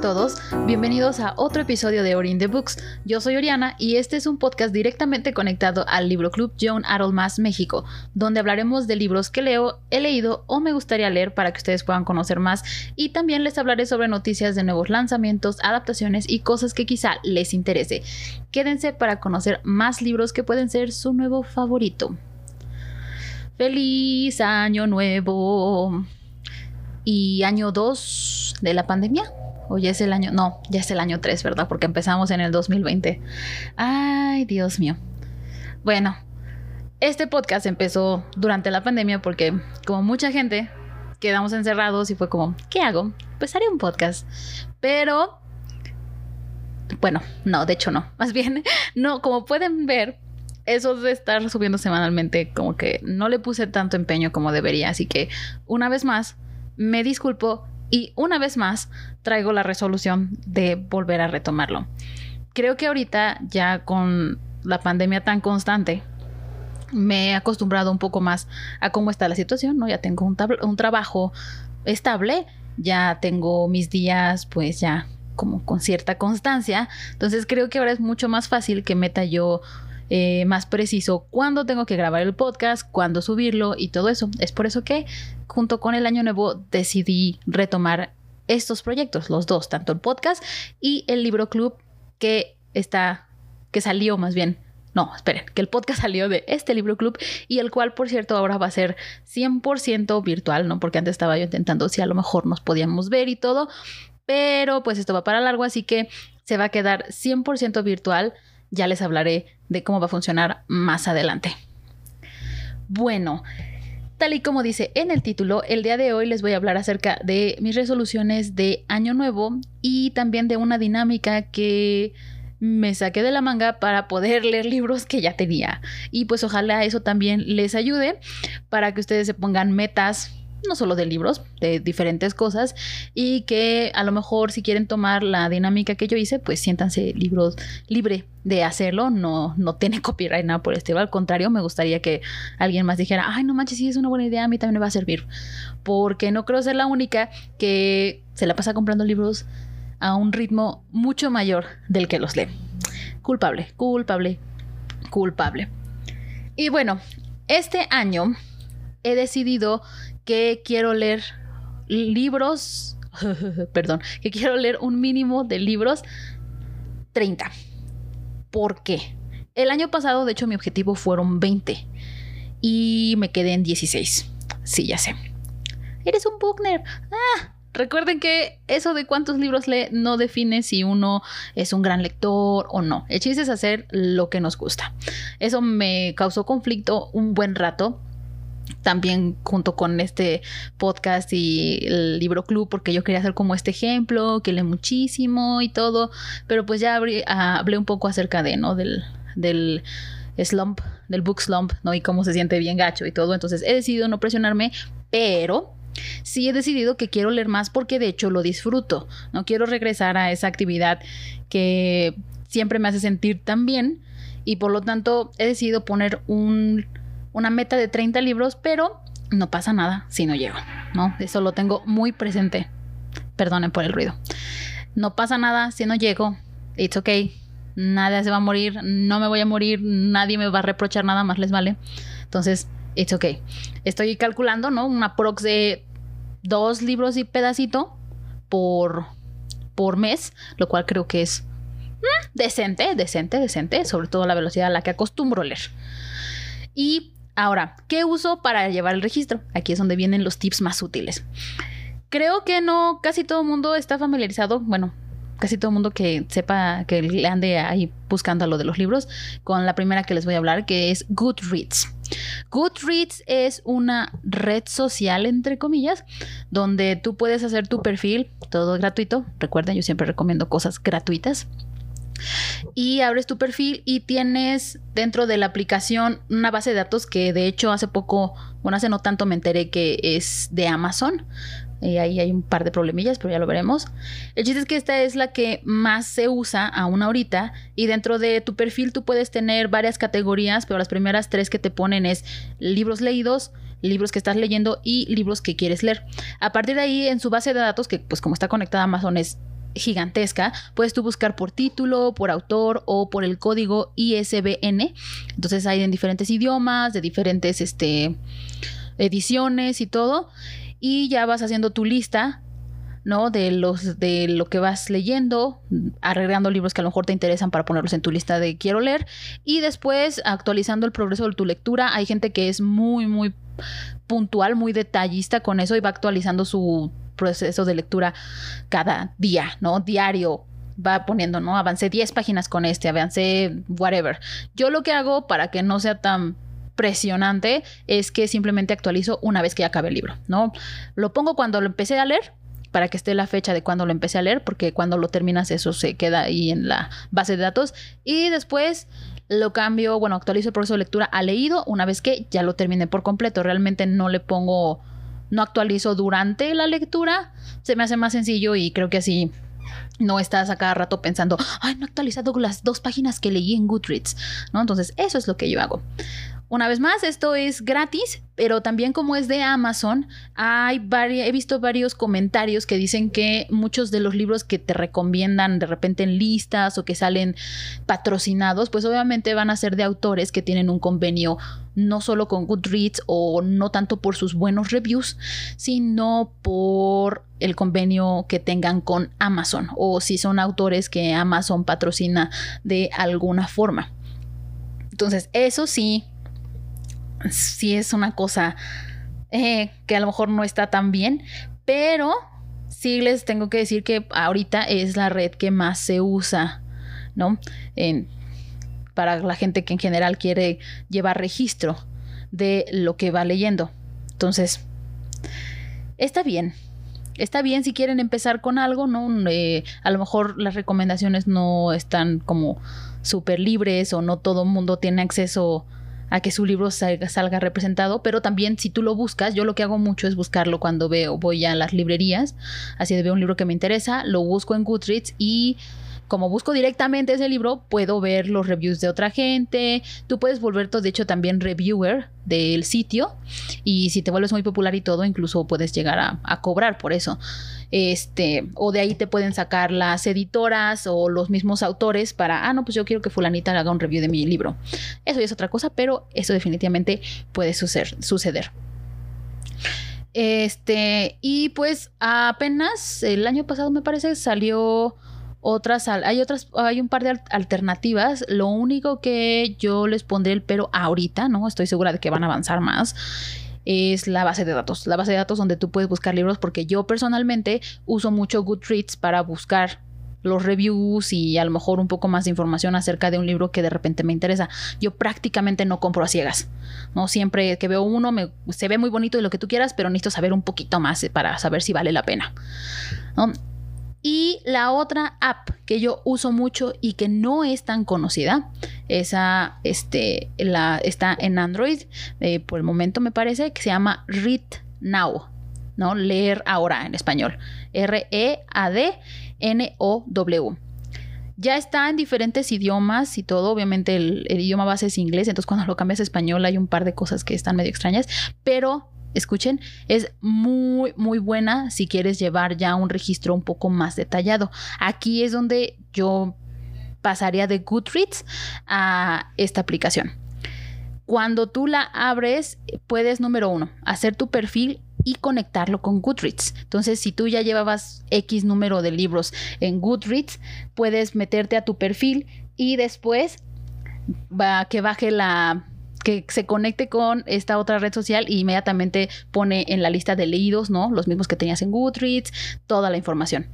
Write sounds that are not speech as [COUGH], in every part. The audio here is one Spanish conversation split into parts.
todos, bienvenidos a otro episodio de Orin the Books. Yo soy Oriana y este es un podcast directamente conectado al Libro Club John Más México, donde hablaremos de libros que leo, he leído o me gustaría leer para que ustedes puedan conocer más y también les hablaré sobre noticias de nuevos lanzamientos, adaptaciones y cosas que quizá les interese. Quédense para conocer más libros que pueden ser su nuevo favorito. Feliz año nuevo y año 2 de la pandemia. O ya es el año, no, ya es el año 3, ¿verdad? Porque empezamos en el 2020. Ay, Dios mío. Bueno, este podcast empezó durante la pandemia porque como mucha gente quedamos encerrados y fue como, ¿qué hago? Pues haré un podcast. Pero, bueno, no, de hecho no. [LAUGHS] Más bien, no, como pueden ver, eso de estar subiendo semanalmente, como que no le puse tanto empeño como debería. Así que, una vez más, me disculpo y una vez más traigo la resolución de volver a retomarlo. Creo que ahorita ya con la pandemia tan constante, me he acostumbrado un poco más a cómo está la situación, ¿no? Ya tengo un, un trabajo estable, ya tengo mis días pues ya como con cierta constancia, entonces creo que ahora es mucho más fácil que meta yo eh, más preciso cuándo tengo que grabar el podcast, cuándo subirlo y todo eso. Es por eso que junto con el año nuevo decidí retomar estos proyectos, los dos, tanto el podcast y el libro club que está, que salió más bien. No, esperen, que el podcast [LAUGHS] salió de este libro club y el cual, por cierto, ahora va a ser 100% virtual, ¿no? Porque antes estaba yo intentando si a lo mejor nos podíamos ver y todo, pero pues esto va para largo, así que se va a quedar 100% virtual ya les hablaré de cómo va a funcionar más adelante. Bueno, tal y como dice en el título, el día de hoy les voy a hablar acerca de mis resoluciones de año nuevo y también de una dinámica que me saqué de la manga para poder leer libros que ya tenía. Y pues ojalá eso también les ayude para que ustedes se pongan metas no solo de libros, de diferentes cosas, y que a lo mejor si quieren tomar la dinámica que yo hice, pues siéntanse libros libre de hacerlo, no, no tiene [LAUGHS] copyright nada por este, al contrario, me gustaría que alguien más dijera, ay, no manches, sí es una buena idea, a mí también me va a servir, porque no creo ser la única que se la pasa comprando libros a un ritmo mucho mayor del que los lee. Culpable, culpable, culpable. Y bueno, este año he decidido que quiero leer libros, [LAUGHS] perdón, que quiero leer un mínimo de libros 30. ¿Por qué? El año pasado, de hecho, mi objetivo fueron 20 y me quedé en 16. Sí, ya sé. Eres un bookner. Ah, recuerden que eso de cuántos libros lee no define si uno es un gran lector o no. El chiste es hacer lo que nos gusta. Eso me causó conflicto un buen rato también junto con este podcast y el libro club porque yo quería hacer como este ejemplo que lee muchísimo y todo pero pues ya ah, hablé, un poco acerca de no del, del slump del book slump no y cómo se siente bien gacho y todo. Entonces he decidido no presionarme pero sí he decidido que quiero leer más porque de hecho lo disfruto no quiero regresar a esa actividad que siempre me hace sentir tan bien y por lo tanto he decidido poner un una meta de 30 libros, pero no pasa nada si no llego, ¿no? Eso lo tengo muy presente. Perdonen por el ruido. No pasa nada si no llego. It's okay. Nada se va a morir. No me voy a morir. Nadie me va a reprochar nada más, les vale. Entonces, it's okay. Estoy calculando, ¿no? Una prox de dos libros y pedacito por, por mes, lo cual creo que es mm, decente, decente, decente, sobre todo la velocidad a la que acostumbro leer. Y Ahora, ¿qué uso para llevar el registro? Aquí es donde vienen los tips más útiles. Creo que no, casi todo el mundo está familiarizado, bueno, casi todo el mundo que sepa que le ande ahí buscando lo de los libros, con la primera que les voy a hablar, que es Goodreads. Goodreads es una red social, entre comillas, donde tú puedes hacer tu perfil, todo gratuito. Recuerden, yo siempre recomiendo cosas gratuitas y abres tu perfil y tienes dentro de la aplicación una base de datos que de hecho hace poco, bueno, hace no tanto me enteré que es de Amazon. Y ahí hay un par de problemillas, pero ya lo veremos. El chiste es que esta es la que más se usa aún ahorita. Y dentro de tu perfil tú puedes tener varias categorías, pero las primeras tres que te ponen es libros leídos, libros que estás leyendo y libros que quieres leer. A partir de ahí, en su base de datos, que pues como está conectada a Amazon es gigantesca, puedes tú buscar por título, por autor o por el código ISBN. Entonces hay en diferentes idiomas, de diferentes este, ediciones y todo. Y ya vas haciendo tu lista ¿no? De los de lo que vas leyendo, arreglando libros que a lo mejor te interesan para ponerlos en tu lista de quiero leer y después actualizando el progreso de tu lectura. Hay gente que es muy muy puntual, muy detallista con eso y va actualizando su proceso de lectura cada día, ¿no? Diario va poniendo, ¿no? Avancé 10 páginas con este, avancé whatever. Yo lo que hago para que no sea tan presionante es que simplemente actualizo una vez que ya acabe el libro, ¿no? Lo pongo cuando lo empecé a leer para que esté la fecha de cuando lo empecé a leer, porque cuando lo terminas eso se queda ahí en la base de datos y después lo cambio, bueno, actualizo el proceso de lectura a leído una vez que ya lo terminé por completo. Realmente no le pongo no actualizo durante la lectura, se me hace más sencillo y creo que así no estás a cada rato pensando, ay, no he actualizado las dos páginas que leí en Goodreads, ¿no? Entonces, eso es lo que yo hago. Una vez más, esto es gratis, pero también como es de Amazon, hay he visto varios comentarios que dicen que muchos de los libros que te recomiendan de repente en listas o que salen patrocinados, pues obviamente van a ser de autores que tienen un convenio no solo con Goodreads o no tanto por sus buenos reviews, sino por el convenio que tengan con Amazon o si son autores que Amazon patrocina de alguna forma. Entonces, eso sí, sí es una cosa eh, que a lo mejor no está tan bien, pero sí les tengo que decir que ahorita es la red que más se usa, ¿no? para la gente que en general quiere llevar registro de lo que va leyendo. Entonces, está bien. Está bien si quieren empezar con algo, ¿no? Eh, a lo mejor las recomendaciones no están como súper libres o no todo el mundo tiene acceso a que su libro salga, representado, pero también si tú lo buscas, yo lo que hago mucho es buscarlo cuando veo, voy a las librerías, así de veo un libro que me interesa, lo busco en Goodreads y como busco directamente ese libro, puedo ver los reviews de otra gente. Tú puedes volverte, de hecho, también reviewer del sitio. Y si te vuelves muy popular y todo, incluso puedes llegar a, cobrar por eso. Este, o de ahí te pueden sacar las editoras o los mismos autores para, ah, no, pues yo quiero que fulanita haga un review de mi libro. Eso ya es otra cosa, pero eso definitivamente puede suceder. Este, y pues apenas el año pasado me parece salió otras, hay otras, hay un par de alternativas. Lo único que yo les pondré el pero ahorita, ¿no? Estoy segura de que van a avanzar más es la base de datos. La base de datos donde tú puedes buscar libros porque yo personalmente uso mucho Goodreads para buscar los reviews y a lo mejor un poco más de información acerca de un libro que de repente me interesa. Yo prácticamente no compro a ciegas. No siempre que veo uno me, se ve muy bonito y lo que tú quieras, pero necesito saber un poquito más para saber si vale la pena. Y la otra app que yo uso mucho y que no es tan conocida, esa este, la, está en Android, eh, por el momento me parece, que se llama Read Now, ¿no? Leer ahora en español. R-E-A-D-N-O-W. Ya está en diferentes idiomas y todo. Obviamente el, el, idioma base es inglés, entonces cuando lo cambias a español hay un par de cosas que están medio extrañas, pero escuchen, es muy, muy buena si quieres llevar ya un registro un poco más detallado. Aquí es donde yo pasaría de Goodreads a esta aplicación. Cuando tú la abres, puedes, número uno, hacer tu perfil y conectarlo con Goodreads. Entonces, si tú ya llevabas X número de libros en Goodreads, puedes meterte a tu perfil y después va, que baje la que se conecte con esta otra red social e inmediatamente pone en la lista de leídos, ¿no? Los mismos que tenías en Goodreads, toda la información.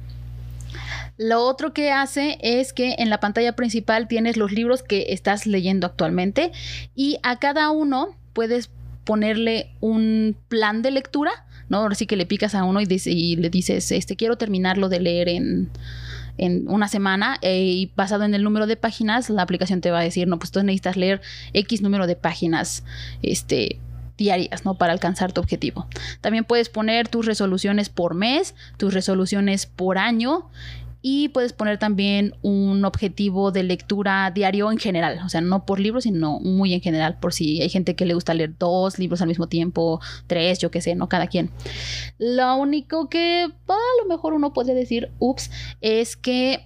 Lo otro que hace es que en la pantalla principal tienes los libros que estás leyendo actualmente y a cada uno puedes ponerle un plan de lectura, ¿no? Ahora sí que le picas a uno y, y le dices, este, quiero terminarlo de leer en en una semana eh, y basado en el número de páginas, la aplicación te va a decir, no, pues tú necesitas leer X número de páginas este, diarias, ¿no? Para alcanzar tu objetivo. También puedes poner tus resoluciones por mes, tus resoluciones por año y puedes poner también un objetivo de lectura diario en general, o sea, no por libros, sino muy en general, por si hay gente que le gusta leer dos libros al mismo tiempo, tres, yo qué sé, no cada quien. Lo único que a lo mejor uno puede decir, ups, es que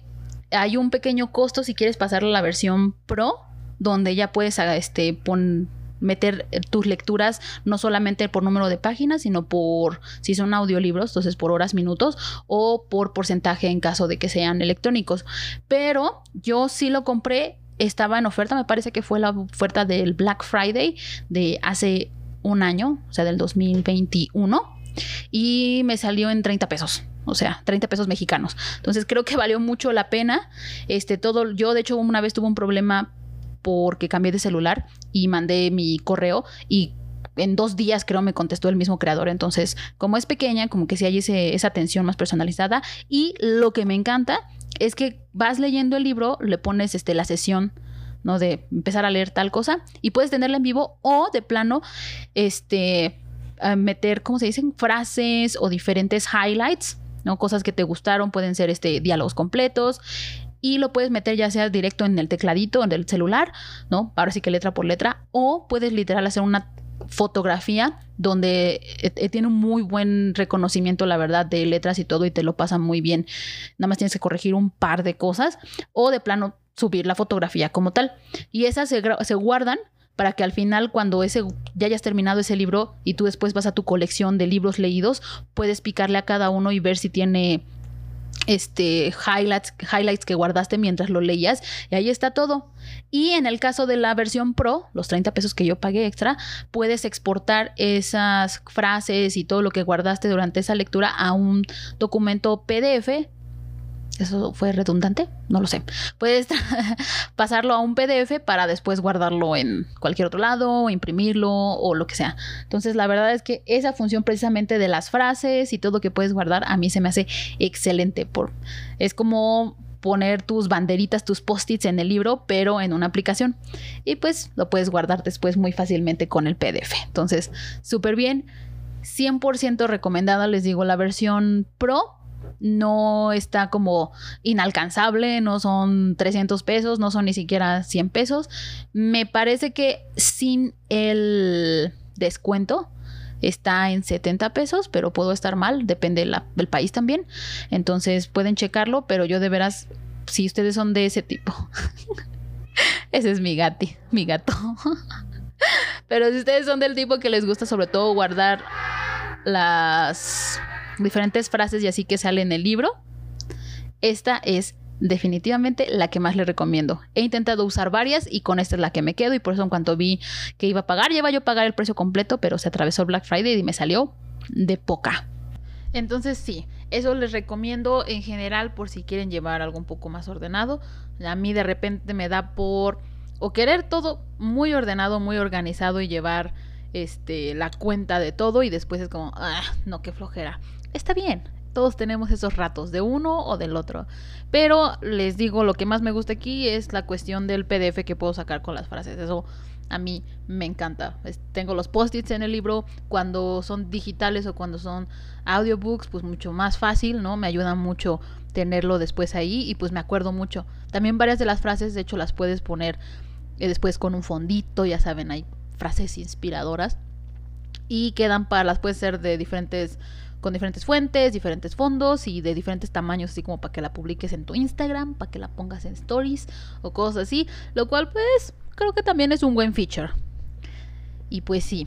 hay un pequeño costo si quieres pasar a la versión Pro, donde ya puedes este, poner meter eh, tus lecturas no solamente por número de páginas, sino por si son audiolibros, entonces por horas, minutos o por porcentaje en caso de que sean electrónicos. Pero yo sí lo compré, estaba en oferta, me parece que fue la oferta del Black Friday de hace un año, o sea, del 2021, y me salió en 30 pesos o sea, 30 pesos mexicanos. Entonces creo que valió mucho la pena. Este, todo, yo de hecho una vez tuve un problema porque cambié de celular y mandé mi correo y en dos días creo me contestó el mismo creador. Entonces, como es pequeña, como que sí hay esa atención más personalizada. Y lo que me encanta es que vas leyendo el libro, le pones este, la sesión. ¿no? De empezar a leer tal cosa y puedes tenerla en vivo o de plano, este, meter, ¿cómo se dicen? Frases o diferentes highlights, ¿no? Cosas que te gustaron, pueden ser este, diálogos completos y lo puedes meter ya sea directo en el tecladito en el celular, ¿no? Ahora sí que letra por letra, o puedes literal hacer una fotografía donde eh, eh, tiene un muy buen reconocimiento, la verdad, de letras y todo y te lo pasa muy bien. Nada más tienes que corregir un par de cosas o de plano subir la fotografía como tal. Y esas se, se guardan para que al final cuando ese ya hayas terminado ese libro y tú después vas a tu colección de libros leídos, puedes picarle a cada uno y ver si tiene este highlights, highlights que guardaste mientras lo leías y ahí está todo. Y en el caso de la versión Pro, los 30 pesos que yo pagué extra, puedes exportar esas frases y todo lo que guardaste durante esa lectura a un documento PDF ¿Eso fue redundante? No lo sé. Puedes [LAUGHS] pasarlo a un PDF para después guardarlo en cualquier otro lado, imprimirlo o lo que sea. Entonces, la verdad es que esa función precisamente de las frases y todo que puedes guardar, a mí se me hace excelente. Por, es como poner tus banderitas, tus post-its en el libro, pero en una aplicación. Y pues lo puedes guardar después muy fácilmente con el PDF. Entonces, súper bien. 100% recomendada, les digo, la versión Pro no está como inalcanzable, no son 300 pesos, no son ni siquiera 100 pesos. Me parece que sin el descuento está en 70 pesos, pero puedo estar mal, depende del país también. Entonces pueden checarlo, pero yo de veras, si ustedes son de ese tipo, [LAUGHS] ese es mi gati, mi gato. [LAUGHS] pero si ustedes son del tipo que les gusta sobre todo guardar las diferentes frases y así que sale en el libro, esta es definitivamente la que más le recomiendo. He intentado usar varias y con esta es la que me quedo y por eso en cuanto vi que iba a pagar, lleva yo a pagar el precio completo, pero se atravesó Black Friday y me salió de poca. Entonces sí, eso les recomiendo en general por si quieren llevar algo un poco más ordenado. A mí de repente me da por o querer todo muy ordenado, muy organizado y llevar este la cuenta de todo y después es como, ah, no, qué flojera está bien. Todos tenemos esos ratos, de uno o del otro. Pero les digo, lo que más me gusta aquí es la cuestión del PDF que puedo sacar con las frases. Eso a mí me encanta. tengo los post-its en el libro. Cuando son digitales o cuando son audiobooks, pues mucho más fácil, ¿no? Me ayuda mucho tenerlo después ahí y pues me acuerdo mucho. También varias de las frases, de hecho, las puedes poner eh, después con un fondito, ya saben, hay frases inspiradoras. Y quedan para las, puede ser de diferentes con diferentes fuentes, diferentes fondos y de diferentes tamaños, así como para que la publiques en tu Instagram, para que la pongas en stories o cosas así, lo cual pues creo que también es un buen feature. Y pues sí.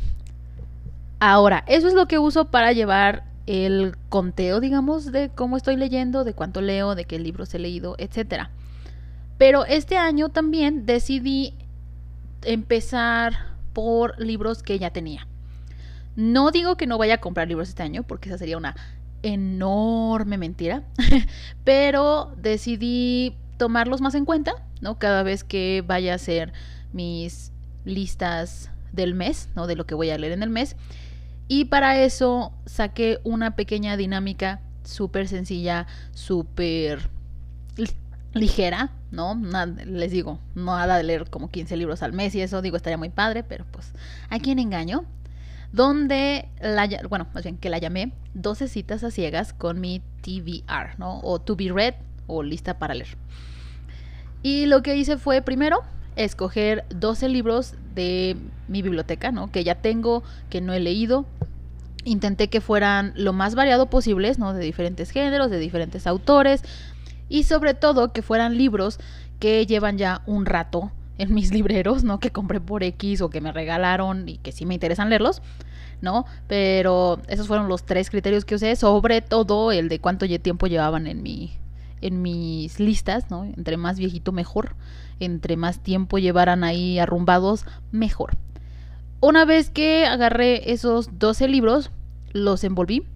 Ahora, eso es lo que uso para llevar el conteo, digamos, de cómo estoy leyendo, de cuánto leo, de qué libros he leído, etc. Pero este año también decidí empezar por libros que ya tenía. No digo que no vaya a comprar libros este año, porque esa sería una enorme mentira, [LAUGHS] pero decidí tomarlos más en cuenta, ¿no? Cada vez que vaya a hacer mis listas del mes, ¿no? De lo que voy a leer en el mes. Y para eso saqué una pequeña dinámica súper sencilla, súper ligera, ¿no? les digo, no nada de leer como 15 libros al mes y eso, digo, estaría muy padre, pero pues, ¿a quién engaño? donde, la, bueno, más bien que la llamé 12 citas a ciegas con mi TBR, ¿no? O To Be Read o lista para leer. Y lo que hice fue primero escoger 12 libros de mi biblioteca, ¿no? Que ya tengo, que no he leído. Intenté que fueran lo más variado posibles, ¿no? De diferentes géneros, de diferentes autores. Y sobre todo que fueran libros que llevan ya un rato en mis [LAUGHS] libreros, ¿no? Que compré por X o que me regalaron y que sí me interesan leerlos, ¿no? Pero esos fueron los tres criterios que usé, sobre todo el de cuánto tiempo llevaban en mi en mis listas, ¿no? Entre más viejito mejor, entre más tiempo llevaran ahí arrumbados, mejor. Una vez que agarré esos 12 libros, los envolví.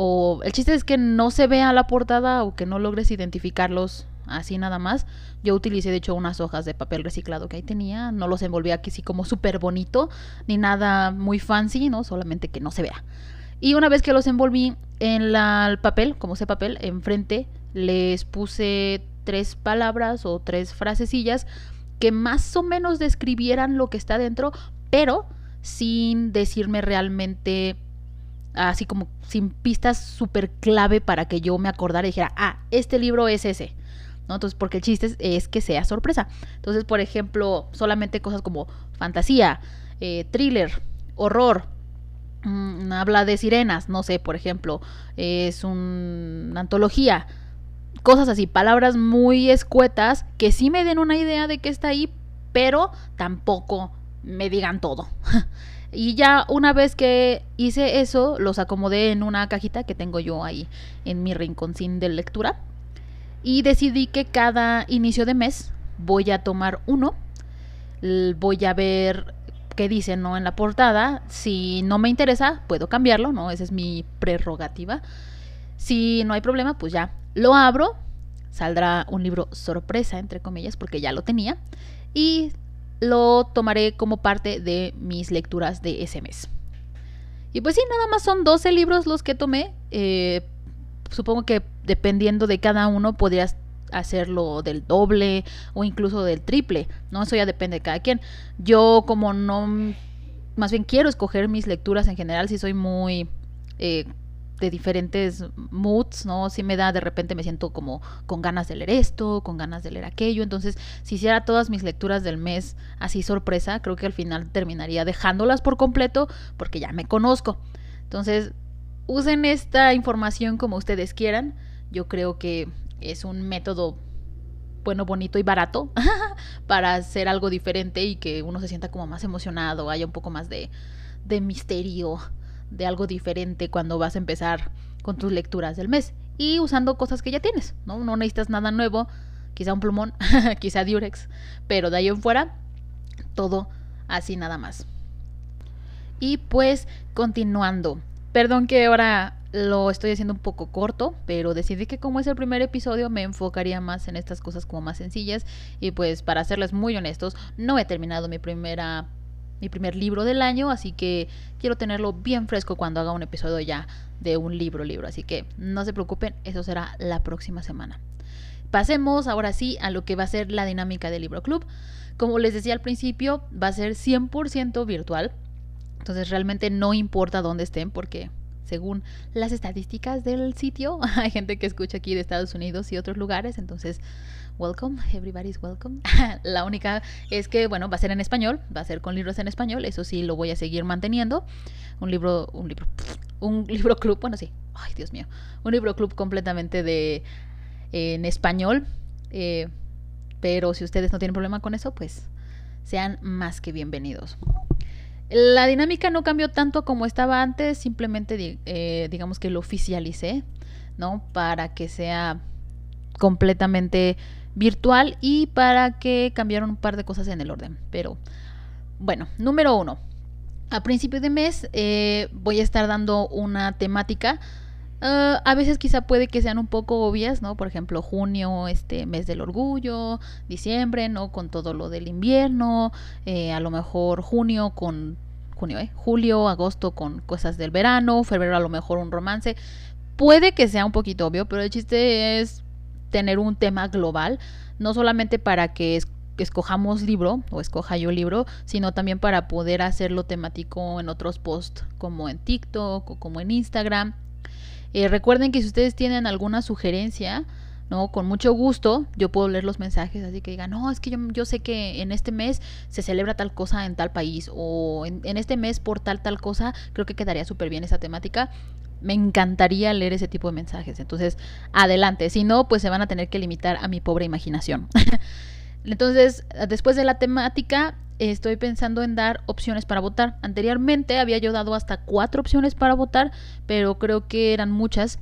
O el chiste es que no se vea la portada o que no logres identificarlos así nada más. Yo utilicé de hecho unas hojas de papel reciclado que ahí tenía, no los envolví aquí así como súper bonito, ni nada muy fancy, ¿no? Solamente que no se vea. Y una vez que los envolví en el papel, como ese papel, enfrente les puse tres palabras o tres frasecillas que más o menos describieran lo que está dentro, pero sin decirme realmente así como sin pistas súper clave para que yo me acordara y dijera, ah, este libro es ese. Entonces, porque el chiste es, que sea sorpresa. Entonces, por ejemplo, solamente cosas como fantasía, eh, thriller, horror, mm, habla de sirenas, no sé, por ejemplo, es una antología, cosas así, palabras muy escuetas que sí me den una idea de que está ahí, pero tampoco me digan todo. [LAUGHS] y ya una vez que hice eso, los acomodé en una cajita que tengo yo ahí en mi rinconcín de lectura y decidí que cada inicio de mes voy a tomar uno, voy a ver qué dice ¿no? en la portada, si no me interesa puedo cambiarlo, ¿no? Esa es mi prerrogativa. Si no hay problema, pues ya lo abro, saldrá un libro sorpresa, entre comillas, porque ya lo tenía, y lo tomaré como parte de mis lecturas de ese mes. Y pues sí, nada más son 12 libros los que tomé. Eh, supongo que dependiendo de cada uno podrías hacerlo del doble o incluso del triple, ¿no? Eso ya depende de cada quien. Yo como no, más bien quiero escoger mis lecturas en general, si soy muy... Eh, de diferentes moods, ¿no? Si me da, de repente me siento como con ganas de leer esto, con ganas de leer aquello. Entonces, si hiciera todas mis lecturas del mes así sorpresa, creo que al final terminaría dejándolas por completo porque ya me conozco. Entonces, usen esta información como ustedes quieran. Yo creo que es un método bueno, bonito y barato [LAUGHS] para hacer algo diferente y que uno se sienta como más emocionado, haya un poco más de, de misterio, de algo diferente cuando vas a empezar con tus lecturas del mes y usando cosas que ya tienes, ¿no? No necesitas nada nuevo, quizá un plumón, [LAUGHS] quizá Durex, pero de ahí en fuera, todo así nada más. Y pues continuando, Perdón que ahora lo estoy haciendo un poco corto, pero decidí que como es el primer episodio me enfocaría más en estas cosas como más sencillas y pues para serles muy honestos, no he terminado mi primera mi primer libro del año, así que quiero tenerlo bien fresco cuando haga un episodio ya de un libro libro, así que no se preocupen, eso será la próxima semana. Pasemos ahora sí a lo que va a ser la dinámica del libro club. Como les decía al principio, va a ser 100% virtual. Entonces realmente no importa dónde estén porque según las estadísticas del sitio, [LAUGHS] hay gente que escucha aquí de Estados Unidos y otros lugares, entonces welcome, everybody's welcome. [LAUGHS] La única es que, bueno, va a ser en español, va a ser con libros en español, eso sí lo voy a seguir manteniendo. Un libro, un libro, [LAUGHS] un libro club, bueno, sí, ay Dios mío, un libro club completamente de en español, eh, pero si ustedes no tienen problema con eso, pues sean más que bienvenidos. La dinámica no cambió tanto como estaba antes, simplemente eh, digamos que lo oficialicé, ¿no? Para que sea completamente virtual y para que cambiaron un par de cosas en el orden. Pero bueno, número uno. A principio de mes eh, voy a estar dando una temática. Ah, a veces quizá puede que sean un poco obvias, ¿no? Por ejemplo, junio, este mes del orgullo, diciembre, ¿no? Con todo lo del invierno, eh, a lo mejor junio con junio, ¿eh? Julio, agosto con cosas del verano, febrero a lo mejor un romance. Puede que sea un poquito obvio, pero el chiste es tener un tema global, no solamente para que escojamos libro o escoja yo libro, sino también para poder hacerlo temático en otros posts como en TikTok o como en Instagram. Eh, recuerden que si ustedes tienen alguna sugerencia, ¿no? Con mucho gusto yo puedo leer los mensajes, así que digan, no, es que yo, yo sé que en este mes se celebra tal cosa en tal país o en, en este mes por tal tal cosa, creo que quedaría súper bien esa temática. Me encantaría leer ese tipo de mensajes. Entonces, adelante. Si no, pues se van a tener que limitar a mi pobre imaginación. [LAUGHS] Entonces, después de la temática, estoy pensando en dar opciones para votar. Anteriormente había yo dado hasta cuatro opciones para votar, pero creo que eran muchas.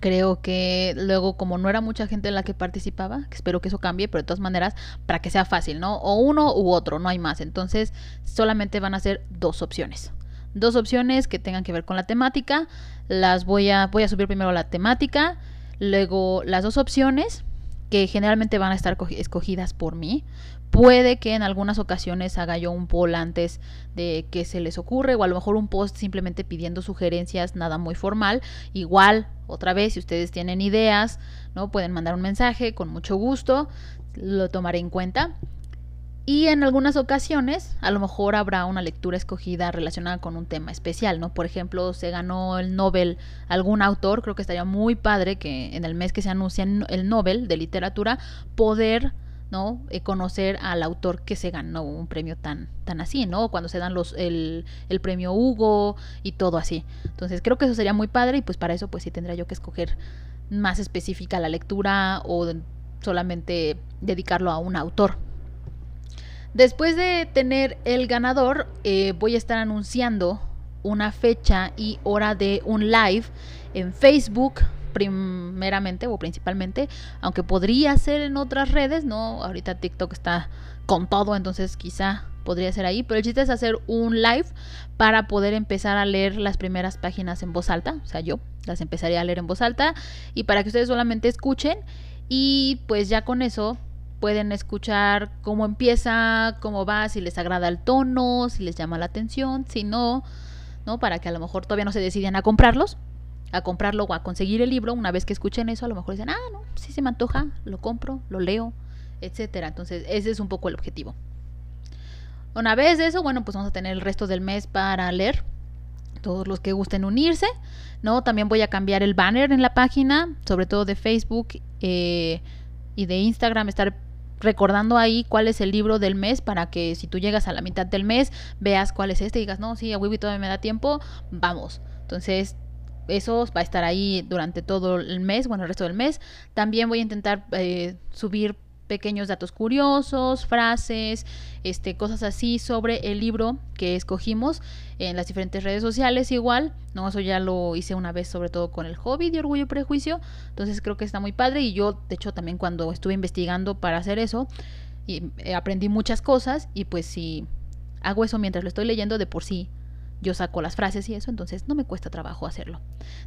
Creo que luego, como no era mucha gente la que participaba, espero que eso cambie, pero de todas maneras, para que sea fácil, ¿no? O uno u otro, no hay más. Entonces, solamente van a ser dos opciones. Dos opciones que tengan que ver con la temática. Las voy a, voy a subir primero la temática, luego las dos opciones que generalmente van a estar escogidas por mí. Puede que en algunas ocasiones haga yo un poll antes de que se les ocurre o a lo mejor un post simplemente pidiendo sugerencias, nada muy formal. Igual, otra vez, si ustedes tienen ideas, ¿no? Pueden mandar un mensaje con mucho gusto, lo tomaré en cuenta. Y en algunas ocasiones, a lo mejor habrá una lectura escogida relacionada con un tema especial, ¿no? Por ejemplo, se ganó el Nobel algún autor, creo que estaría muy padre que en el mes que se anuncia el Nobel de literatura, poder, ¿no? Eh, conocer al autor que se ganó un premio tan, tan así, ¿no? Cuando se dan los, el, el premio Hugo y todo así. Entonces, creo que eso sería muy padre y pues para eso, pues sí tendría yo que escoger más específica la lectura o solamente dedicarlo a un autor. Después de tener el ganador, eh, voy a estar anunciando una fecha y hora de un live en Facebook primeramente o principalmente, aunque podría ser en otras redes, ¿no? Ahorita TikTok está con todo, entonces quizá podría ser ahí, pero el chiste es hacer un live para poder empezar a leer las primeras páginas en voz alta, o sea, yo las empezaría a leer en voz alta y para que ustedes solamente escuchen y pues ya con eso pueden escuchar cómo empieza, cómo va, si les agrada el tono, si les llama la atención, si no, ¿no? Para que a lo mejor todavía no se deciden a comprarlos, a comprarlo o a conseguir el libro. Una vez que escuchen eso, a lo mejor dicen, ah, no, sí se me antoja, lo compro, lo leo, etcétera. Entonces, ese es un poco el objetivo. Una vez eso, bueno, pues vamos a tener el resto del mes para leer. Todos los que gusten unirse, ¿no? También voy a cambiar el banner en la página, sobre todo de Facebook eh, y de Instagram, estar recordando ahí cuál es el libro del mes para que si tú llegas a la mitad del mes veas cuál es este y digas, no, sí, a Wibi todavía me da tiempo, vamos. Entonces, eso va a estar ahí durante todo el mes, bueno, el resto del mes. También voy a intentar eh, subir pequeños datos curiosos, frases, este, cosas así sobre el libro que escogimos en las diferentes redes sociales. Igual, no eso ya lo hice una vez sobre todo con el hobby de orgullo y prejuicio, entonces creo que está muy padre. Y yo de hecho también cuando estuve investigando para hacer eso y, eh, aprendí muchas cosas. Y pues si hago eso mientras lo estoy leyendo de por sí yo saco las frases y eso, entonces no me cuesta trabajo hacerlo.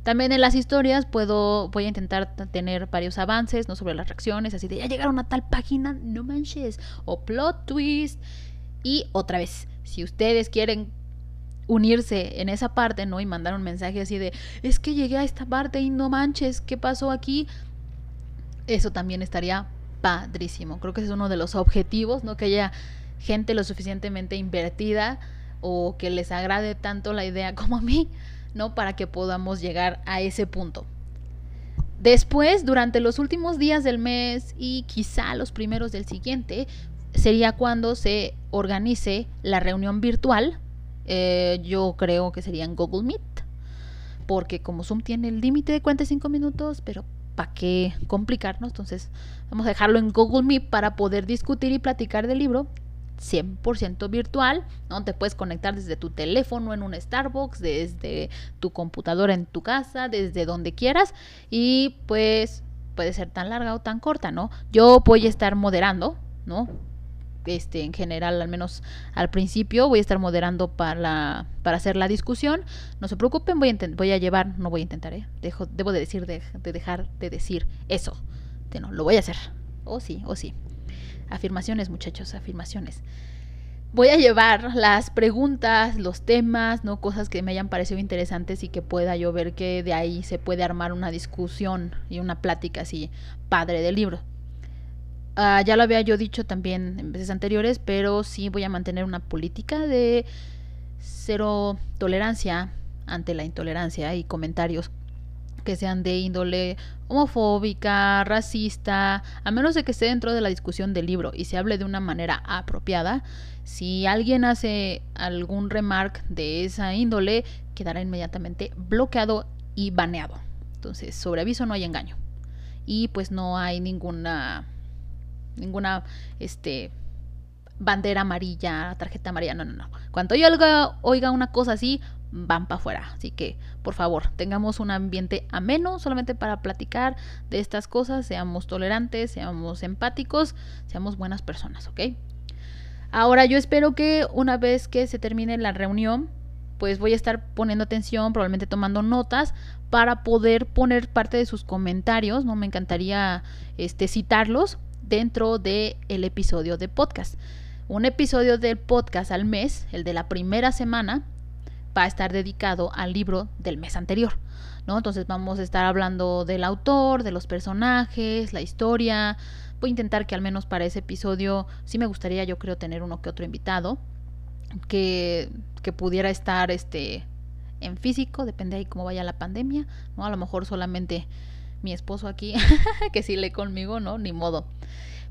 También en las historias puedo, voy a intentar tener varios avances, ¿no? Sobre las reacciones, así de ya llegaron a tal página, no manches, o plot twist. Y otra vez, si ustedes quieren unirse en esa parte, ¿no? Y mandar un mensaje así de, es que llegué a esta parte y no manches, ¿qué pasó aquí? Eso también estaría padrísimo. Creo que es uno de los objetivos, ¿no? Que haya gente lo suficientemente invertida o que les agrade tanto la idea [LAUGHS] como a mí, ¿no? Para que podamos llegar a ese punto. Después, durante los últimos días del mes y quizá los primeros del siguiente, sería cuando se organice la reunión virtual. Eh, yo creo que sería en Google Meet, porque como Zoom tiene el límite de 45 minutos, pero ¿para qué complicarnos? Entonces, vamos a dejarlo en Google Meet para poder discutir y platicar del libro 100% virtual, ¿no? Te puedes conectar desde tu teléfono en un Starbucks, desde tu computadora en tu casa, desde donde quieras y pues puede ser tan larga o tan corta, ¿no? Yo voy a estar moderando, ¿no? Este, en general, al menos al principio, voy a estar moderando para, para hacer la discusión. No se preocupen, voy a, llevar, no voy a intentar, ¿eh? Dejo, debo de decir, de, de dejar de decir eso. No, lo voy a hacer. O sí, o sí. Afirmaciones, muchachos, afirmaciones. Voy a llevar las preguntas, los temas, ¿no? Cosas que me hayan parecido interesantes y que pueda yo ver que de ahí se puede armar una discusión y una plática así padre del libro. Ah, ya lo había yo dicho también en veces anteriores, pero sí voy a mantener una política de cero tolerancia ante la intolerancia y comentarios que sean de índole homofóbica, racista, a menos de que esté dentro de la discusión del libro y se hable de una manera apropiada. Si alguien hace algún remark de esa índole, quedará inmediatamente bloqueado y baneado. Entonces, sobre aviso no hay engaño. Y pues no hay ninguna ninguna este bandera amarilla, tarjeta amarilla, no, no, no. Cuando yo oiga, oiga una cosa así, van para afuera. Así que, por favor, tengamos un ambiente ameno solamente para platicar de estas cosas, seamos tolerantes, seamos empáticos, seamos buenas personas, ¿ok? Ahora yo espero que una vez que se termine la reunión, pues voy a estar poniendo atención, probablemente tomando notas para poder poner parte de sus comentarios, ¿no? Me encantaría este, citarlos dentro del el episodio de podcast. Un episodio del podcast al mes, el de la primera semana, va a estar dedicado al libro del mes anterior. ¿no? Entonces vamos a estar hablando del autor, de los personajes, la historia. Voy a intentar que al menos para ese episodio sí me gustaría yo creo tener uno que otro invitado que, que pudiera estar este en físico, depende ahí cómo vaya la pandemia, ¿no? A lo mejor solamente mi esposo aquí, [LAUGHS] que sí lee conmigo, ¿no? Ni modo.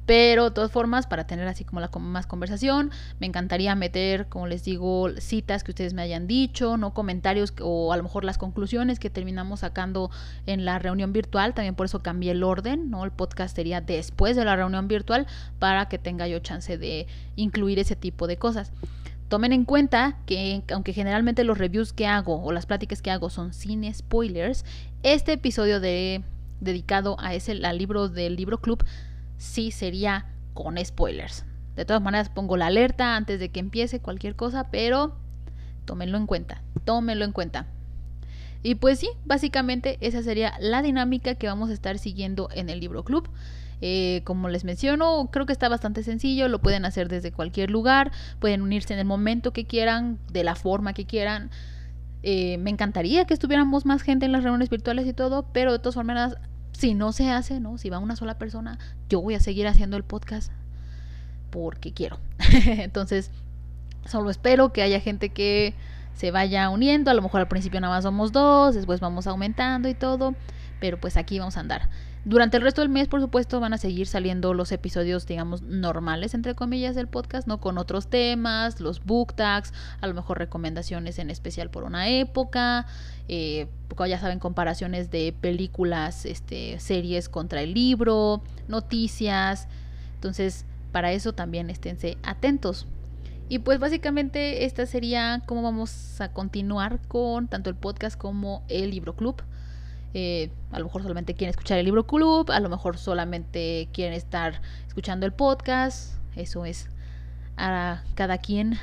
Pero de todas formas, para tener así como la más conversación, me encantaría meter, como les digo, citas que ustedes me hayan dicho, no comentarios o a lo mejor las conclusiones que terminamos sacando en la reunión virtual. También por eso cambié el orden, ¿no? El podcast sería después de la reunión virtual para que tenga yo chance de incluir ese tipo de cosas. Tomen en cuenta que aunque generalmente los reviews que hago o las pláticas que hago son sin spoilers, este episodio de dedicado a ese al libro del libro club sí sería con spoilers. De todas maneras, pongo la alerta antes de que empiece cualquier cosa, pero tómenlo en cuenta, tómenlo en cuenta. Y pues sí, básicamente esa sería la dinámica que vamos a estar siguiendo en el libro club. Eh, como les menciono, creo que está bastante sencillo, lo pueden hacer desde cualquier lugar, pueden unirse en el momento que quieran, de la forma que quieran. Eh, me encantaría que estuviéramos más gente en las reuniones virtuales y todo, pero de todas formas si no se hace, ¿no? Si va una sola persona, yo voy a seguir haciendo el podcast porque quiero. [LAUGHS] Entonces, solo espero que haya gente que se vaya uniendo. A lo mejor al principio nada más somos dos, después vamos aumentando y todo. Pero pues aquí vamos a andar. Durante el resto del mes, por supuesto, van a seguir saliendo los episodios, digamos, normales, entre comillas, del podcast, ¿no? Con otros temas, los book tags, a lo mejor recomendaciones en especial por una época, eh, ya saben, comparaciones de películas, este, series contra el libro, noticias. Entonces, para eso también esténse atentos. Y pues básicamente esta sería cómo vamos a continuar con tanto el podcast como el libro club. Eh, a lo mejor solamente quieren escuchar el libro club, a lo mejor solamente quieren estar escuchando el podcast. Eso es a cada quien,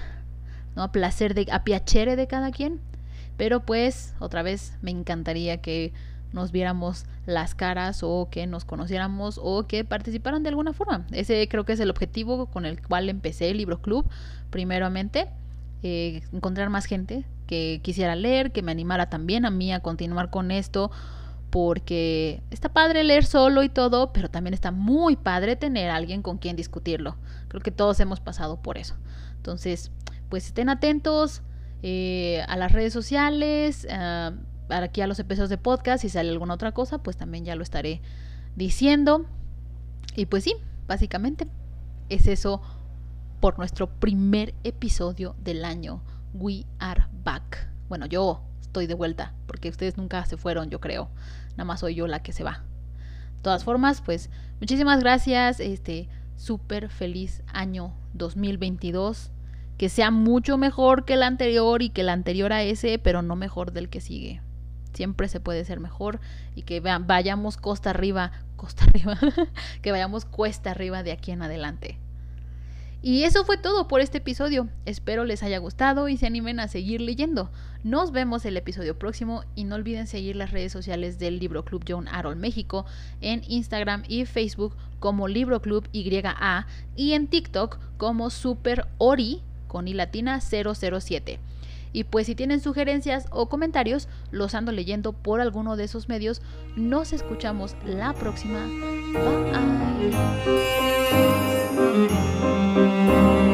¿no? A placer de, a piacere de cada quien. Pero pues, otra vez, me encantaría que nos viéramos las caras o que nos conociéramos o que participaran de alguna forma. Ese creo que es el objetivo con el cual empecé el libro club, primeramente. Eh, encontrar más gente que quisiera leer, que me animara también a mí a continuar con esto, porque está padre leer solo y todo, pero también está muy padre tener a alguien con quien discutirlo. Creo que todos hemos pasado por eso. Entonces, pues estén atentos eh, a las redes sociales, uh, aquí a los episodios de podcast, si sale alguna otra cosa, pues también ya lo estaré diciendo. Y pues sí, básicamente es eso por nuestro primer episodio del año. We are back. Bueno, yo estoy de vuelta, porque ustedes nunca se fueron, yo creo. Nada más soy yo la que se va. De todas formas, pues muchísimas gracias. Este súper feliz año 2022. Que sea mucho mejor que el anterior y que el anterior a ese, pero no mejor del que sigue. Siempre se puede ser mejor y que vayamos costa arriba, costa [LAUGHS] arriba, que vayamos cuesta arriba de aquí en adelante. Y eso fue todo por este episodio. Espero les haya gustado y se animen a seguir leyendo. Nos vemos el episodio próximo y no olviden seguir las redes sociales del Libro Club John Arol México en Instagram y Facebook como Libro Club YA y en TikTok como Super Ori con i latina 007. Y pues si tienen sugerencias o comentarios, los ando leyendo por alguno de esos medios. Nos escuchamos la próxima. Bye. Thank you.